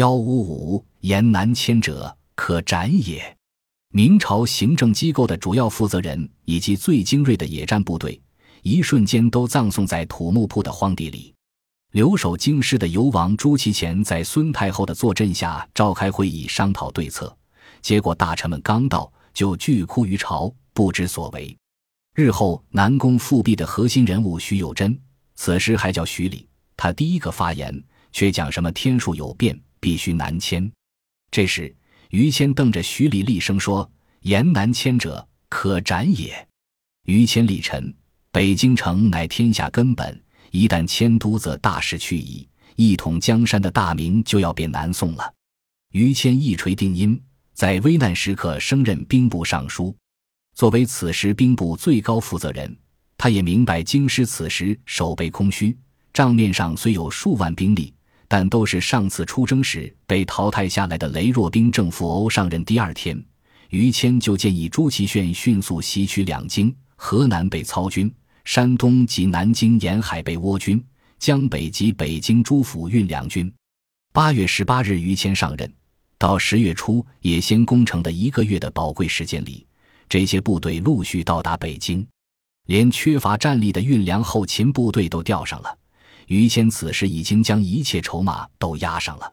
幺五五言南迁者，可斩也。明朝行政机构的主要负责人以及最精锐的野战部队，一瞬间都葬送在土木铺的荒地里。留守京师的游王朱祁乾在孙太后的坐镇下召开会议，商讨对策。结果大臣们刚到，就巨哭于朝，不知所为。日后南宫复辟的核心人物徐有贞，此时还叫徐礼，他第一个发言，却讲什么天数有变，必须南迁。这时于谦瞪着徐礼厉声说：“言南迁者，可斩也。”于谦力陈：“北京城乃天下根本。”一旦迁都，则大势去矣，一统江山的大名就要变南宋了。于谦一锤定音，在危难时刻升任兵部尚书。作为此时兵部最高负责人，他也明白京师此时守备空虚，账面上虽有数万兵力，但都是上次出征时被淘汰下来的雷若兵。正副欧上任第二天，于谦就建议朱祁铉迅速袭取两京，河南被操军。山东及南京沿海被倭军，江北及北京诸府运两军。八月十八日，于谦上任，到十月初野先攻城的一个月的宝贵时间里，这些部队陆续到达北京，连缺乏战力的运粮后勤部队都调上了。于谦此时已经将一切筹码都押上了。